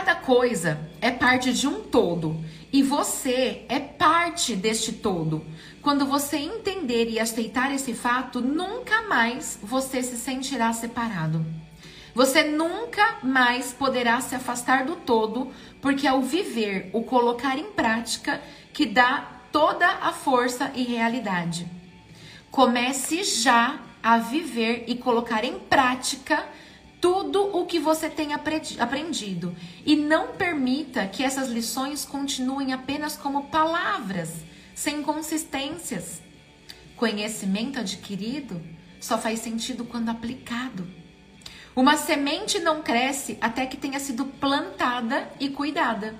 Cada coisa é parte de um todo e você é parte deste todo. Quando você entender e aceitar esse fato, nunca mais você se sentirá separado. Você nunca mais poderá se afastar do todo, porque ao viver, o colocar em prática, que dá toda a força e realidade. Comece já a viver e colocar em prática tudo o que você tem aprendido e não permita que essas lições continuem apenas como palavras, sem consistências. Conhecimento adquirido só faz sentido quando aplicado. Uma semente não cresce até que tenha sido plantada e cuidada.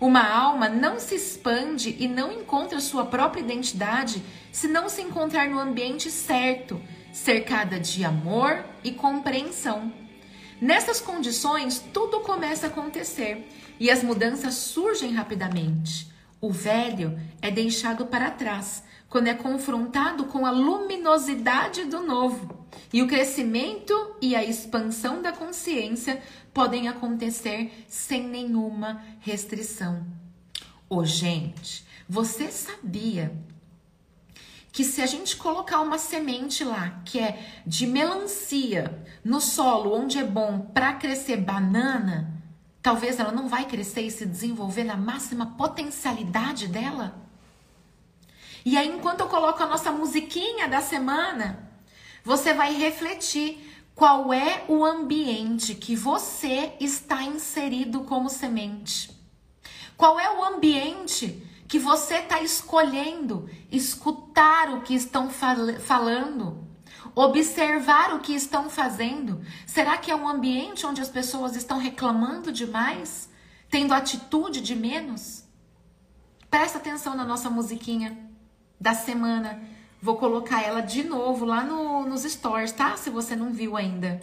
Uma alma não se expande e não encontra sua própria identidade se não se encontrar no ambiente certo, cercada de amor e compreensão. Nessas condições, tudo começa a acontecer e as mudanças surgem rapidamente. O velho é deixado para trás quando é confrontado com a luminosidade do novo. E o crescimento e a expansão da consciência podem acontecer sem nenhuma restrição. Ô, oh, gente, você sabia que se a gente colocar uma semente lá, que é de melancia, no solo onde é bom para crescer banana, talvez ela não vai crescer e se desenvolver na máxima potencialidade dela? E aí, enquanto eu coloco a nossa musiquinha da semana, você vai refletir qual é o ambiente que você está inserido como semente. Qual é o ambiente que você está escolhendo escutar o que estão fal falando, observar o que estão fazendo? Será que é um ambiente onde as pessoas estão reclamando demais, tendo atitude de menos? Presta atenção na nossa musiquinha da semana. Vou colocar ela de novo lá no, nos stories, tá? Se você não viu ainda.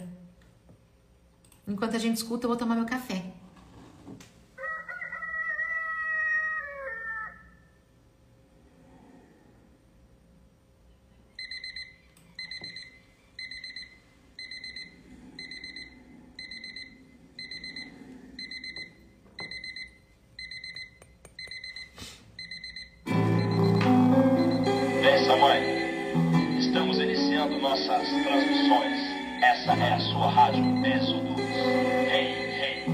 Enquanto a gente escuta, eu vou tomar meu café. essa é a sua rádio Êxodo. Ei, ei,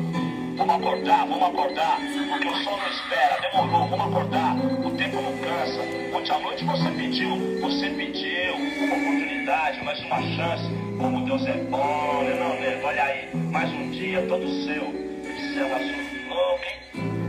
vamos acordar, vamos acordar, porque o sol não espera, demorou, vamos acordar, o tempo não cansa. Ontem à noite você pediu, você pediu uma oportunidade, mais uma chance, como Deus é bom, né não, né? Olha aí, mais um dia todo seu, de céu azul, louco, hein?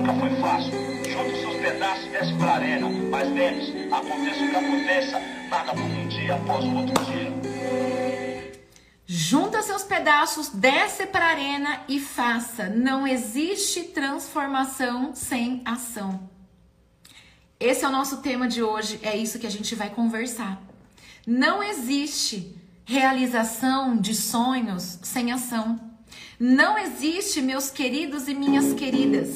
Nunca foi fácil. Junta os seus pedaços e desce pra arena. Mas lembre-se, aconteça o que aconteça, nada por um dia após o outro dia. Junta seus pedaços, desce para a arena e faça. Não existe transformação sem ação. Esse é o nosso tema de hoje, é isso que a gente vai conversar. Não existe realização de sonhos sem ação. Não existe, meus queridos e minhas queridas.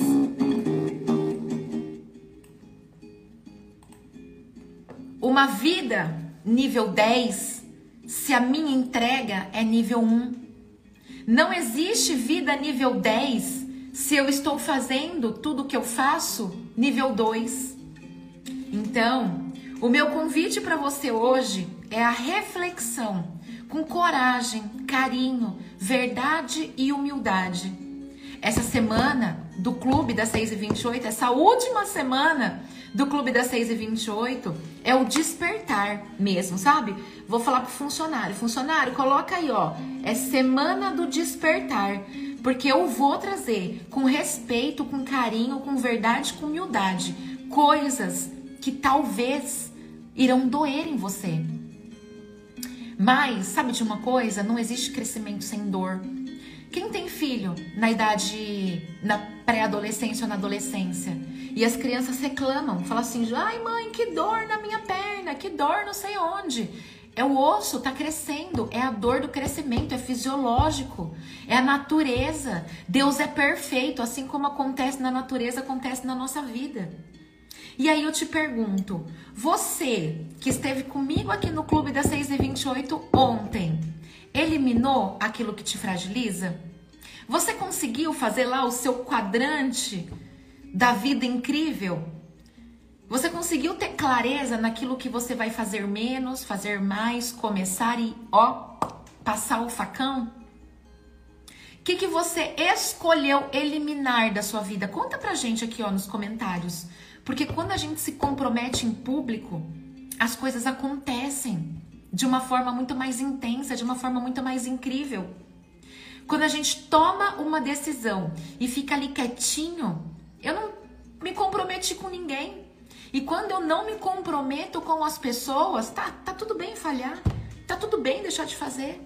Uma vida nível 10 se a minha entrega é nível 1. Não existe vida nível 10 se eu estou fazendo tudo que eu faço nível 2. Então, o meu convite para você hoje é a reflexão com coragem, carinho, verdade e humildade. Essa semana do Clube das 6 e 28, essa última semana do Clube das 6 e 28 é o despertar mesmo, sabe? Vou falar pro funcionário. Funcionário, coloca aí, ó. É semana do despertar. Porque eu vou trazer com respeito, com carinho, com verdade, com humildade, coisas que talvez irão doer em você. Mas, sabe de uma coisa? Não existe crescimento sem dor. Quem tem filho na idade, na pré-adolescência ou na adolescência E as crianças reclamam, falam assim: ai mãe, que dor na minha perna, que dor não sei onde. É o osso, tá crescendo, é a dor do crescimento, é fisiológico, é a natureza. Deus é perfeito, assim como acontece na natureza, acontece na nossa vida. E aí eu te pergunto, você que esteve comigo aqui no Clube das 6 e 28 ontem, eliminou aquilo que te fragiliza? Você conseguiu fazer lá o seu quadrante da vida incrível? Você conseguiu ter clareza naquilo que você vai fazer menos, fazer mais, começar e ó, passar o facão? O que, que você escolheu eliminar da sua vida? Conta pra gente aqui ó, nos comentários. Porque quando a gente se compromete em público, as coisas acontecem de uma forma muito mais intensa, de uma forma muito mais incrível. Quando a gente toma uma decisão e fica ali quietinho, eu não me comprometi com ninguém. E quando eu não me comprometo com as pessoas, tá, tá tudo bem falhar. Tá tudo bem deixar de fazer.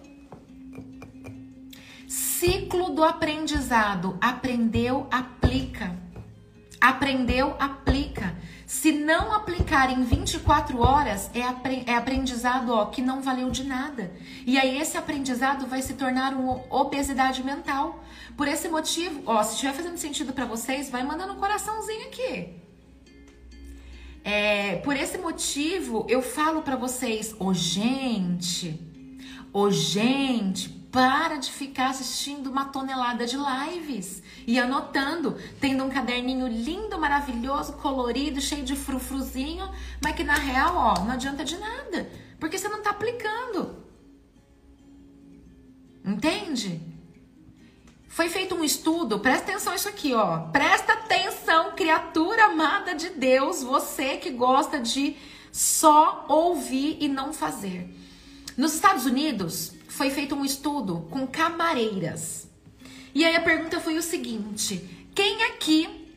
Ciclo do aprendizado. Aprendeu, aplica. Aprendeu, aplica. Se não aplicar em 24 horas, é, é aprendizado ó, que não valeu de nada. E aí esse aprendizado vai se tornar uma obesidade mental. Por esse motivo, ó, se estiver fazendo sentido para vocês, vai mandando um coraçãozinho aqui. É, por esse motivo, eu falo para vocês, ô oh, gente, ô oh, gente, para de ficar assistindo uma tonelada de lives e anotando, tendo um caderninho lindo, maravilhoso, colorido, cheio de frufruzinho, mas que na real, ó, não adianta de nada, porque você não tá aplicando. Entende? Foi feito um estudo, presta atenção isso aqui, ó. Presta atenção, criatura amada de Deus, você que gosta de só ouvir e não fazer. Nos Estados Unidos, foi feito um estudo com camareiras. E aí a pergunta foi o seguinte: quem aqui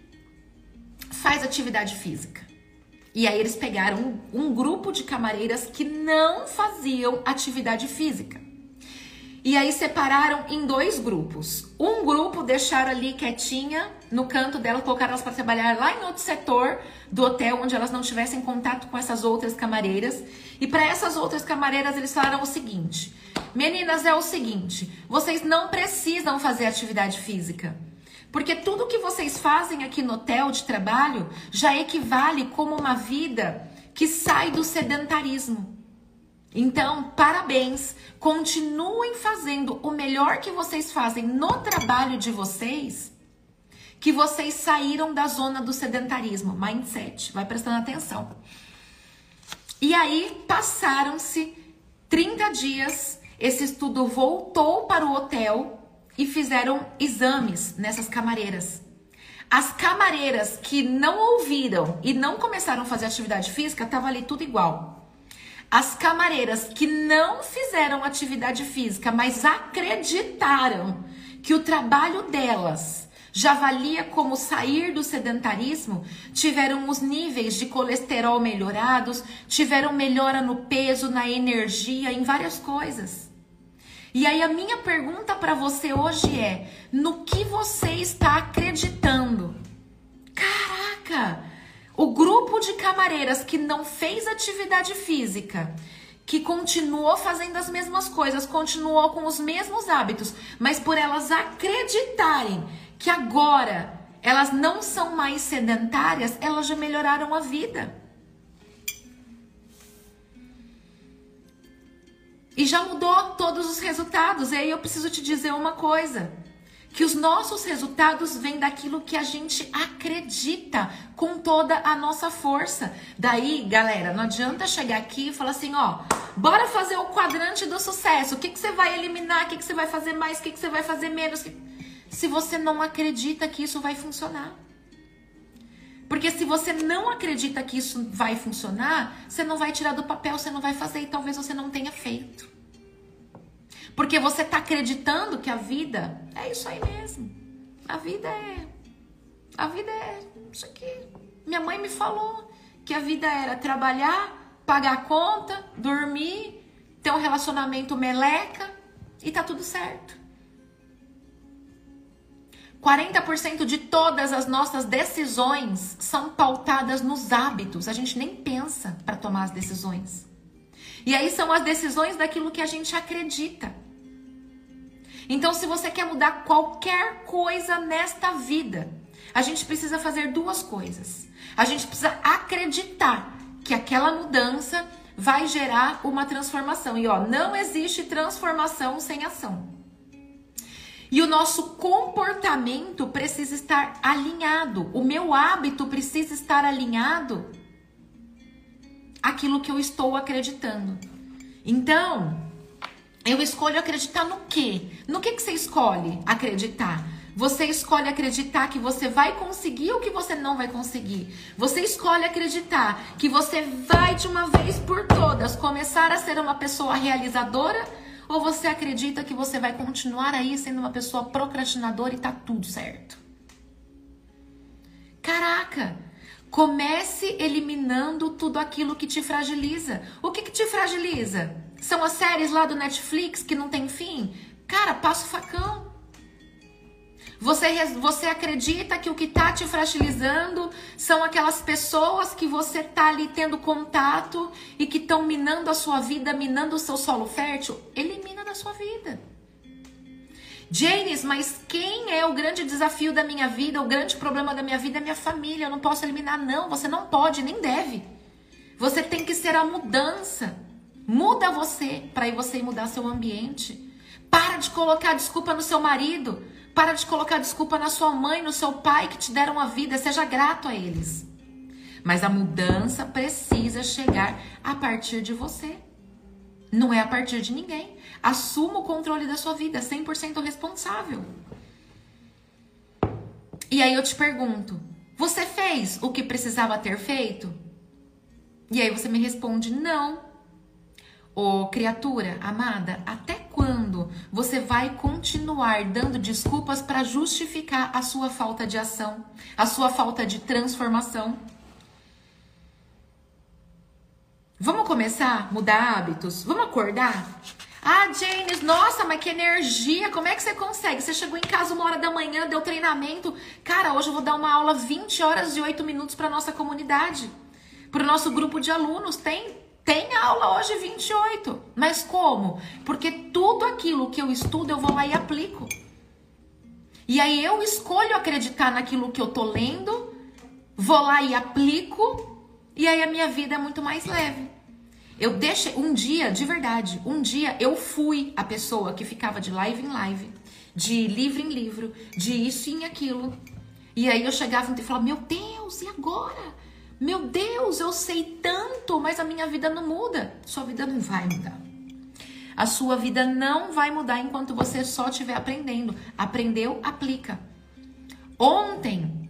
faz atividade física? E aí eles pegaram um, um grupo de camareiras que não faziam atividade física. E aí separaram em dois grupos. Um grupo deixaram ali quietinha no canto dela, colocaram elas para trabalhar lá em outro setor do hotel, onde elas não tivessem contato com essas outras camareiras. E para essas outras camareiras eles falaram o seguinte: Meninas, é o seguinte, vocês não precisam fazer atividade física. Porque tudo que vocês fazem aqui no hotel de trabalho já equivale como uma vida que sai do sedentarismo. Então, parabéns. Continuem fazendo o melhor que vocês fazem no trabalho de vocês, que vocês saíram da zona do sedentarismo, mindset. Vai prestando atenção. E aí, passaram-se 30 dias, esse estudo voltou para o hotel e fizeram exames nessas camareiras. As camareiras que não ouviram e não começaram a fazer atividade física, tava ali tudo igual. As camareiras que não fizeram atividade física, mas acreditaram que o trabalho delas já valia como sair do sedentarismo, tiveram os níveis de colesterol melhorados, tiveram melhora no peso, na energia, em várias coisas. E aí a minha pergunta para você hoje é: no que você está acreditando? Caraca! O grupo de camareiras que não fez atividade física, que continuou fazendo as mesmas coisas, continuou com os mesmos hábitos, mas por elas acreditarem que agora elas não são mais sedentárias, elas já melhoraram a vida. E já mudou todos os resultados. E aí eu preciso te dizer uma coisa que os nossos resultados vêm daquilo que a gente acredita com toda a nossa força. Daí, galera, não adianta chegar aqui e falar assim, ó, bora fazer o quadrante do sucesso. O que, que você vai eliminar? O que, que você vai fazer mais? O que, que você vai fazer menos? Se você não acredita que isso vai funcionar. Porque se você não acredita que isso vai funcionar, você não vai tirar do papel, você não vai fazer e talvez você não tenha feito. Porque você está acreditando que a vida é isso aí mesmo. A vida é. A vida é isso aqui. Minha mãe me falou que a vida era trabalhar, pagar a conta, dormir, ter um relacionamento meleca e tá tudo certo. 40% de todas as nossas decisões são pautadas nos hábitos. A gente nem pensa para tomar as decisões. E aí são as decisões daquilo que a gente acredita. Então, se você quer mudar qualquer coisa nesta vida, a gente precisa fazer duas coisas. A gente precisa acreditar que aquela mudança vai gerar uma transformação. E ó, não existe transformação sem ação. E o nosso comportamento precisa estar alinhado. O meu hábito precisa estar alinhado aquilo que eu estou acreditando. Então, eu escolho acreditar no quê? No que, que você escolhe acreditar? Você escolhe acreditar que você vai conseguir ou que você não vai conseguir. Você escolhe acreditar que você vai de uma vez por todas começar a ser uma pessoa realizadora ou você acredita que você vai continuar aí sendo uma pessoa procrastinadora e tá tudo certo? Caraca! Comece eliminando tudo aquilo que te fragiliza. O que, que te fragiliza? São as séries lá do Netflix que não tem fim? Cara, passa o facão. Você, você acredita que o que está te fragilizando são aquelas pessoas que você está ali tendo contato e que estão minando a sua vida, minando o seu solo fértil? Elimina da sua vida. James, mas quem é o grande desafio da minha vida, o grande problema da minha vida é minha família. Eu não posso eliminar, não. Você não pode, nem deve. Você tem que ser a mudança. Muda você para aí você mudar seu ambiente. Para de colocar desculpa no seu marido. Para de colocar desculpa na sua mãe, no seu pai que te deram a vida. Seja grato a eles. Mas a mudança precisa chegar a partir de você. Não é a partir de ninguém. Assuma o controle da sua vida, 100% responsável. E aí eu te pergunto: você fez o que precisava ter feito? E aí você me responde: não. Ô criatura amada, até quando você vai continuar dando desculpas para justificar a sua falta de ação, a sua falta de transformação? Vamos começar a mudar hábitos? Vamos acordar? Ah, James, nossa, mas que energia! Como é que você consegue? Você chegou em casa uma hora da manhã, deu treinamento. Cara, hoje eu vou dar uma aula 20 horas e 8 minutos para nossa comunidade. Para o nosso grupo de alunos. Tem tem aula hoje 28. Mas como? Porque tudo aquilo que eu estudo eu vou lá e aplico. E aí eu escolho acreditar naquilo que eu tô lendo, vou lá e aplico, e aí a minha vida é muito mais leve. Eu deixei um dia, de verdade, um dia eu fui a pessoa que ficava de live em live, de livro em livro, de isso em aquilo. E aí eu chegava e falava: "Meu Deus, e agora? Meu Deus, eu sei tanto, mas a minha vida não muda. Sua vida não vai mudar. A sua vida não vai mudar enquanto você só estiver aprendendo. Aprendeu, aplica. Ontem,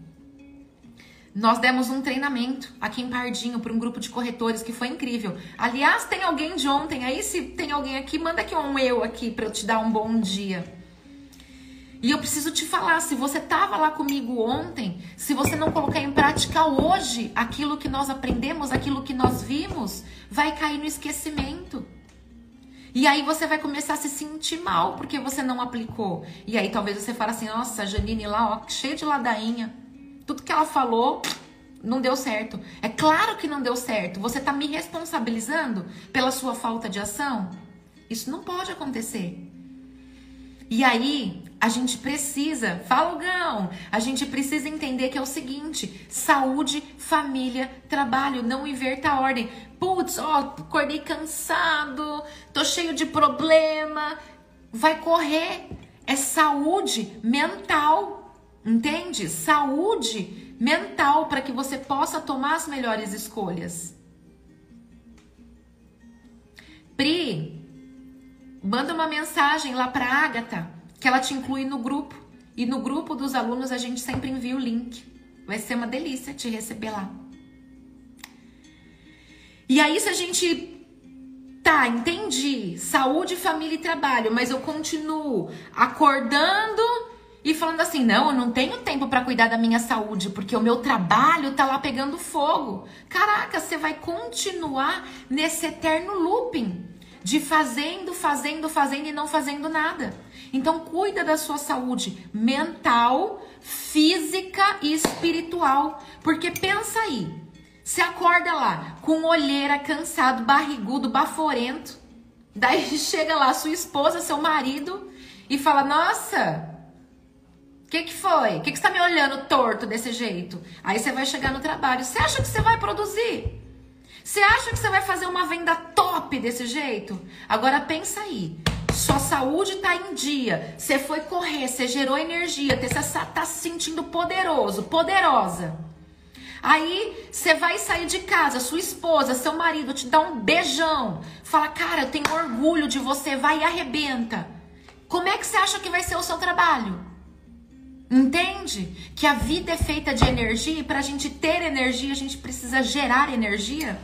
nós demos um treinamento aqui em Pardinho para um grupo de corretores que foi incrível. Aliás, tem alguém de ontem aí? Se tem alguém aqui, manda aqui um eu aqui para eu te dar um bom dia. E eu preciso te falar, se você estava lá comigo ontem, se você não colocar em prática hoje aquilo que nós aprendemos, aquilo que nós vimos, vai cair no esquecimento. E aí você vai começar a se sentir mal porque você não aplicou. E aí talvez você fale assim: "Nossa, Janine lá, ó, cheia de ladainha. Tudo que ela falou não deu certo". É claro que não deu certo. Você está me responsabilizando pela sua falta de ação? Isso não pode acontecer. E aí, a gente precisa, falgão, a gente precisa entender que é o seguinte: saúde, família, trabalho, não inverta a ordem. Putz, ó, acordei cansado, tô cheio de problema. Vai correr. É saúde mental, entende? Saúde mental para que você possa tomar as melhores escolhas. Pri, manda uma mensagem lá para Agatha, que ela te inclui no grupo. E no grupo dos alunos a gente sempre envia o link. Vai ser uma delícia te receber lá. E aí, se a gente. Tá, entendi. Saúde, família e trabalho, mas eu continuo acordando e falando assim: não, eu não tenho tempo para cuidar da minha saúde, porque o meu trabalho tá lá pegando fogo. Caraca, você vai continuar nesse eterno looping de fazendo, fazendo, fazendo e não fazendo nada. Então cuida da sua saúde mental, física e espiritual, porque pensa aí, você acorda lá com olheira, cansado, barrigudo, baforento. Daí chega lá sua esposa, seu marido e fala: "Nossa, que que foi? O que que está me olhando torto desse jeito?" Aí você vai chegar no trabalho. Você acha que você vai produzir? Você acha que você vai fazer uma venda top desse jeito? Agora pensa aí. Sua saúde tá em dia. Você foi correr, você gerou energia, você tá se sentindo poderoso, poderosa. Aí você vai sair de casa, sua esposa, seu marido te dá um beijão, fala: "Cara, eu tenho orgulho de você", vai e arrebenta. Como é que você acha que vai ser o seu trabalho? Entende? Que a vida é feita de energia e para a gente ter energia, a gente precisa gerar energia.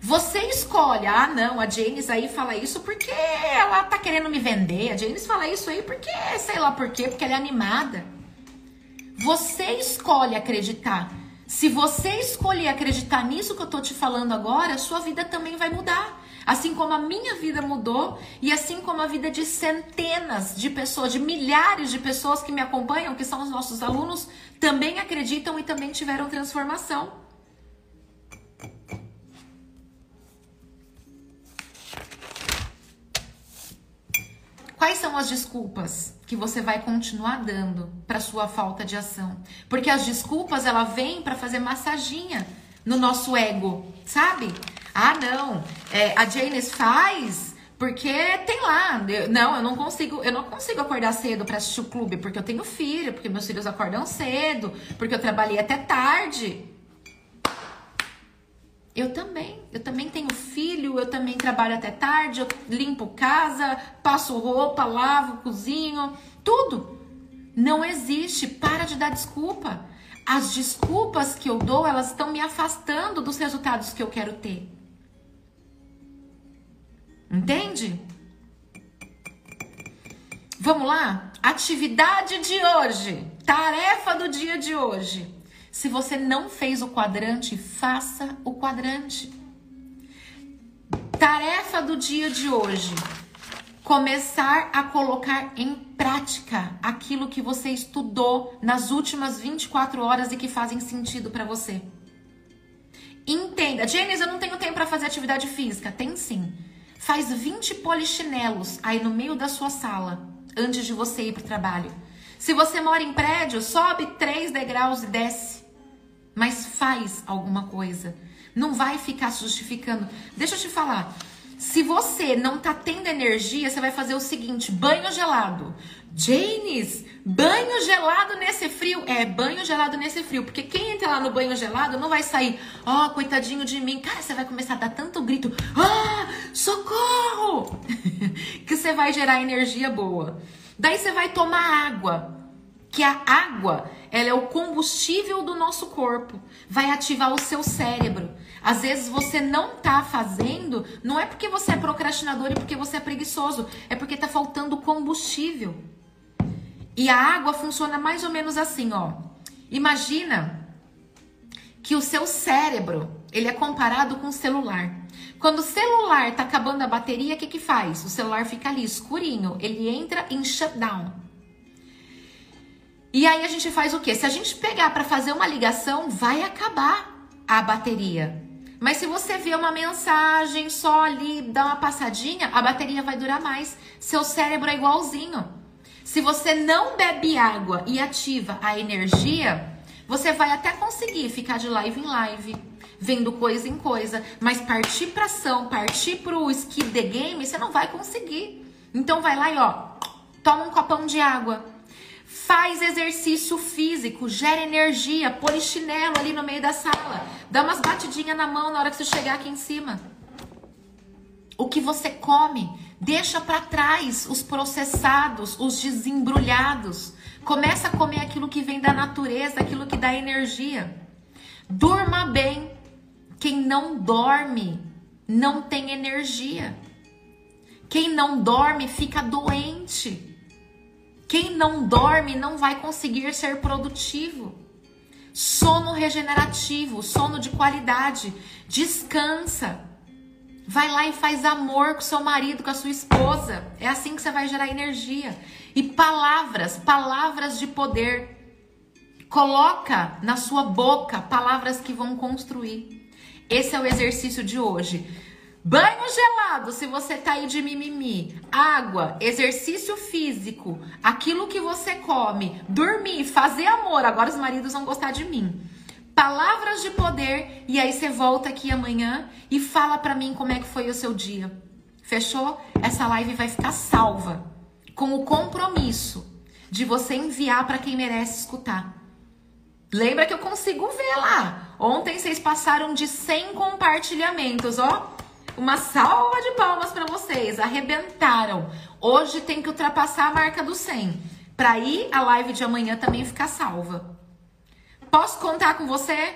Você escolhe, ah, não, a Janis aí fala isso porque ela tá querendo me vender. A Janis fala isso aí porque, sei lá por quê, porque ela é animada. Você escolhe acreditar. Se você escolher acreditar nisso que eu tô te falando agora, sua vida também vai mudar. Assim como a minha vida mudou e assim como a vida de centenas de pessoas, de milhares de pessoas que me acompanham, que são os nossos alunos, também acreditam e também tiveram transformação. Quais são as desculpas que você vai continuar dando para sua falta de ação? Porque as desculpas ela vem para fazer massaginha no nosso ego, sabe? Ah, não, é, a Janice faz porque tem lá. Eu, não, eu não consigo, eu não consigo acordar cedo para assistir o clube porque eu tenho filho, porque meus filhos acordam cedo, porque eu trabalhei até tarde. Eu também, eu também tenho filho, eu também trabalho até tarde, eu limpo casa, passo roupa, lavo, cozinho, tudo. Não existe, para de dar desculpa. As desculpas que eu dou, elas estão me afastando dos resultados que eu quero ter. Entende? Vamos lá? Atividade de hoje, tarefa do dia de hoje. Se você não fez o quadrante, faça o quadrante. Tarefa do dia de hoje: começar a colocar em prática aquilo que você estudou nas últimas 24 horas e que fazem sentido para você. Entenda, Janice, eu não tenho tempo para fazer atividade física. Tem sim. Faz 20 polichinelos aí no meio da sua sala antes de você ir para o trabalho. Se você mora em prédio, sobe 3 degraus e desce mas faz alguma coisa. Não vai ficar justificando. Deixa eu te falar. Se você não tá tendo energia, você vai fazer o seguinte: banho gelado. Janis, banho gelado nesse frio. É, banho gelado nesse frio. Porque quem entra lá no banho gelado não vai sair, ó, oh, coitadinho de mim. Cara, você vai começar a dar tanto grito, ah, socorro! que você vai gerar energia boa. Daí você vai tomar água. Que a água ela é o combustível do nosso corpo, vai ativar o seu cérebro. Às vezes você não tá fazendo, não é porque você é procrastinador e porque você é preguiçoso, é porque tá faltando combustível. E a água funciona mais ou menos assim, ó. Imagina que o seu cérebro, ele é comparado com o celular. Quando o celular tá acabando a bateria, o que que faz? O celular fica ali escurinho, ele entra em shutdown. E aí a gente faz o quê? Se a gente pegar para fazer uma ligação, vai acabar a bateria. Mas se você vê uma mensagem só ali, dá uma passadinha, a bateria vai durar mais. Seu cérebro é igualzinho. Se você não bebe água e ativa a energia, você vai até conseguir ficar de live em live, vendo coisa em coisa, mas partir para ação, partir pro skip the game, você não vai conseguir. Então vai lá e ó, toma um copão de água, Faz exercício físico, gera energia, põe chinelo ali no meio da sala. Dá umas batidinhas na mão na hora que você chegar aqui em cima. O que você come, deixa para trás os processados, os desembrulhados. Começa a comer aquilo que vem da natureza, aquilo que dá energia. Durma bem. Quem não dorme não tem energia. Quem não dorme fica doente. Quem não dorme não vai conseguir ser produtivo. Sono regenerativo, sono de qualidade. Descansa. Vai lá e faz amor com seu marido, com a sua esposa. É assim que você vai gerar energia. E palavras, palavras de poder. Coloca na sua boca palavras que vão construir. Esse é o exercício de hoje. Banho gelado, se você tá aí de mimimi. Água, exercício físico, aquilo que você come, dormir, fazer amor. Agora os maridos vão gostar de mim. Palavras de poder e aí você volta aqui amanhã e fala para mim como é que foi o seu dia. Fechou? Essa live vai ficar salva com o compromisso de você enviar para quem merece escutar. Lembra que eu consigo ver lá. Ontem vocês passaram de 100 compartilhamentos, ó. Uma salva de palmas para vocês, arrebentaram. Hoje tem que ultrapassar a marca do 100, para ir a live de amanhã também ficar salva. Posso contar com você?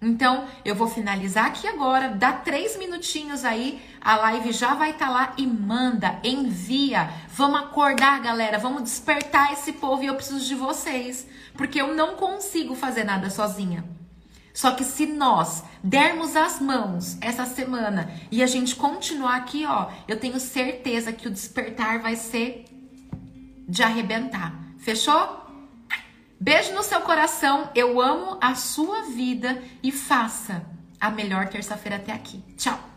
Então, eu vou finalizar aqui agora, dá três minutinhos aí, a live já vai estar tá lá e manda, envia. Vamos acordar, galera, vamos despertar esse povo e eu preciso de vocês, porque eu não consigo fazer nada sozinha. Só que se nós dermos as mãos essa semana e a gente continuar aqui, ó, eu tenho certeza que o despertar vai ser de arrebentar. Fechou? Beijo no seu coração. Eu amo a sua vida e faça a melhor terça-feira até aqui. Tchau.